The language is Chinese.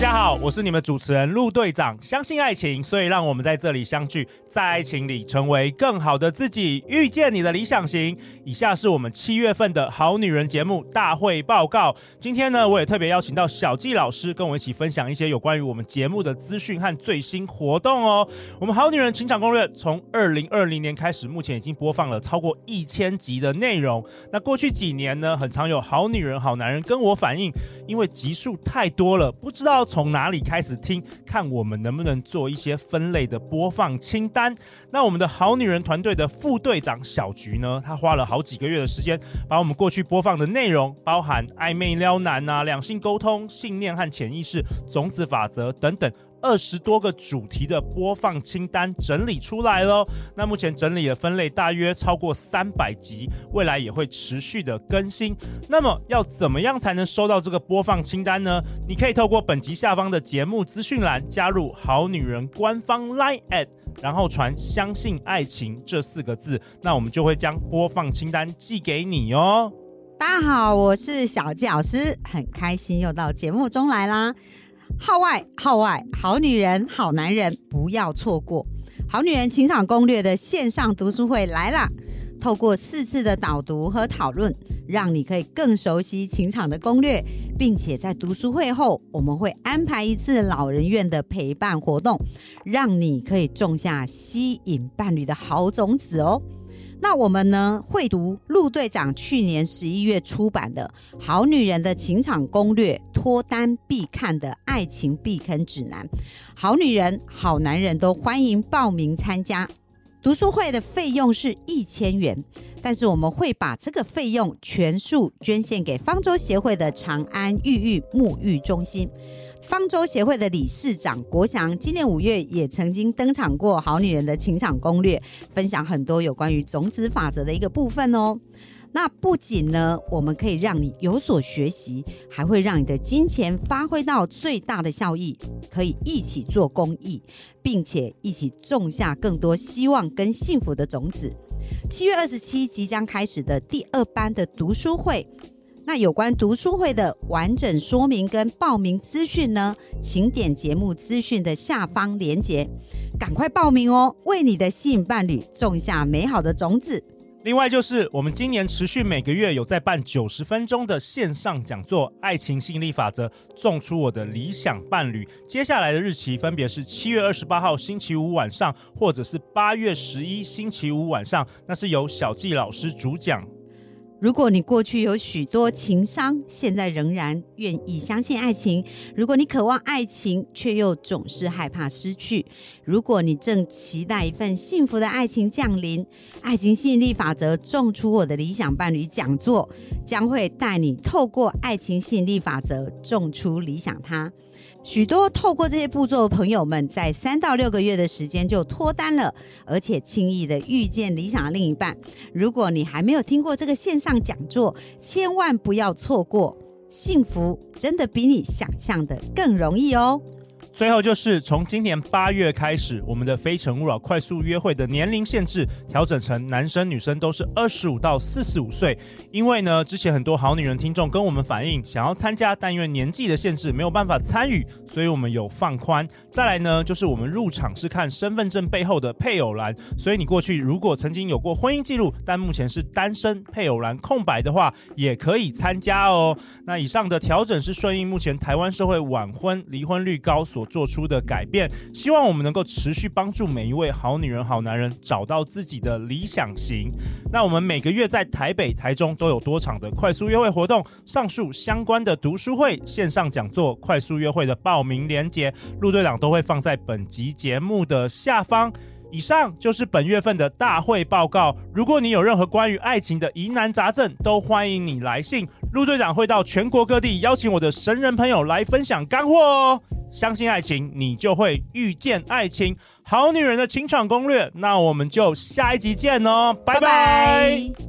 大家好我是你们主持人陆队长，相信爱情，所以让我们在这里相聚，在爱情里成为更好的自己，遇见你的理想型。以下是我们七月份的好女人节目大会报告。今天呢，我也特别邀请到小纪老师跟我一起分享一些有关于我们节目的资讯和最新活动哦。我们好女人情场攻略从二零二零年开始，目前已经播放了超过一千集的内容。那过去几年呢，很常有好女人、好男人跟我反映，因为集数太多了，不知道从哪里。开始听，看我们能不能做一些分类的播放清单。那我们的好女人团队的副队长小菊呢，她花了好几个月的时间，把我们过去播放的内容，包含暧昧撩男啊、两性沟通、信念和潜意识、种子法则等等。二十多个主题的播放清单整理出来了，那目前整理的分类大约超过三百集，未来也会持续的更新。那么要怎么样才能收到这个播放清单呢？你可以透过本集下方的节目资讯栏加入好女人官方 Line at，然后传“相信爱情”这四个字，那我们就会将播放清单寄给你哦。大家好，我是小纪老师，很开心又到节目中来啦。号外号外，好女人好男人不要错过！好女人情场攻略的线上读书会来啦！透过四次的导读和讨论，让你可以更熟悉情场的攻略，并且在读书会后，我们会安排一次老人院的陪伴活动，让你可以种下吸引伴侣的好种子哦。那我们呢，会读陆队长去年十一月出版的《好女人的情场攻略》，脱单必看的爱情避坑指南。好女人、好男人都欢迎报名参加。读书会的费用是一千元，但是我们会把这个费用全数捐献给方舟协会的长安育育沐浴中心。方舟协会的理事长国祥，今年五月也曾经登场过《好女人的情场攻略》，分享很多有关于种子法则的一个部分哦。那不仅呢，我们可以让你有所学习，还会让你的金钱发挥到最大的效益，可以一起做公益，并且一起种下更多希望跟幸福的种子。七月二十七即将开始的第二班的读书会。那有关读书会的完整说明跟报名资讯呢，请点节目资讯的下方链接，赶快报名哦，为你的吸引伴侣种下美好的种子。另外就是我们今年持续每个月有在办九十分钟的线上讲座，《爱情吸引力法则》，种出我的理想伴侣。接下来的日期分别是七月二十八号星期五晚上，或者是八月十一星期五晚上，那是由小纪老师主讲。如果你过去有许多情伤，现在仍然愿意相信爱情；如果你渴望爱情，却又总是害怕失去；如果你正期待一份幸福的爱情降临，爱情吸引力法则种出我的理想伴侣讲座将会带你透过爱情吸引力法则种出理想他。许多透过这些步骤的朋友们，在三到六个月的时间就脱单了，而且轻易的遇见理想的另一半。如果你还没有听过这个线上讲座，千万不要错过，幸福真的比你想象的更容易哦。最后就是从今年八月开始，我们的非诚勿扰快速约会的年龄限制调整成男生女生都是二十五到四十五岁。因为呢，之前很多好女人听众跟我们反映想要参加，但因为年纪的限制没有办法参与，所以我们有放宽。再来呢，就是我们入场是看身份证背后的配偶栏，所以你过去如果曾经有过婚姻记录，但目前是单身，配偶栏空白的话，也可以参加哦。那以上的调整是顺应目前台湾社会晚婚离婚率高所做出的改变，希望我们能够持续帮助每一位好女人、好男人找到自己的理想型。那我们每个月在台北、台中都有多场的快速约会活动，上述相关的读书会、线上讲座、快速约会的报名链接，陆队长都会放在本集节目的下方。以上就是本月份的大会报告。如果你有任何关于爱情的疑难杂症，都欢迎你来信。陆队长会到全国各地邀请我的神人朋友来分享干货哦。相信爱情，你就会遇见爱情。好女人的情场攻略，那我们就下一集见哦，拜拜。拜拜。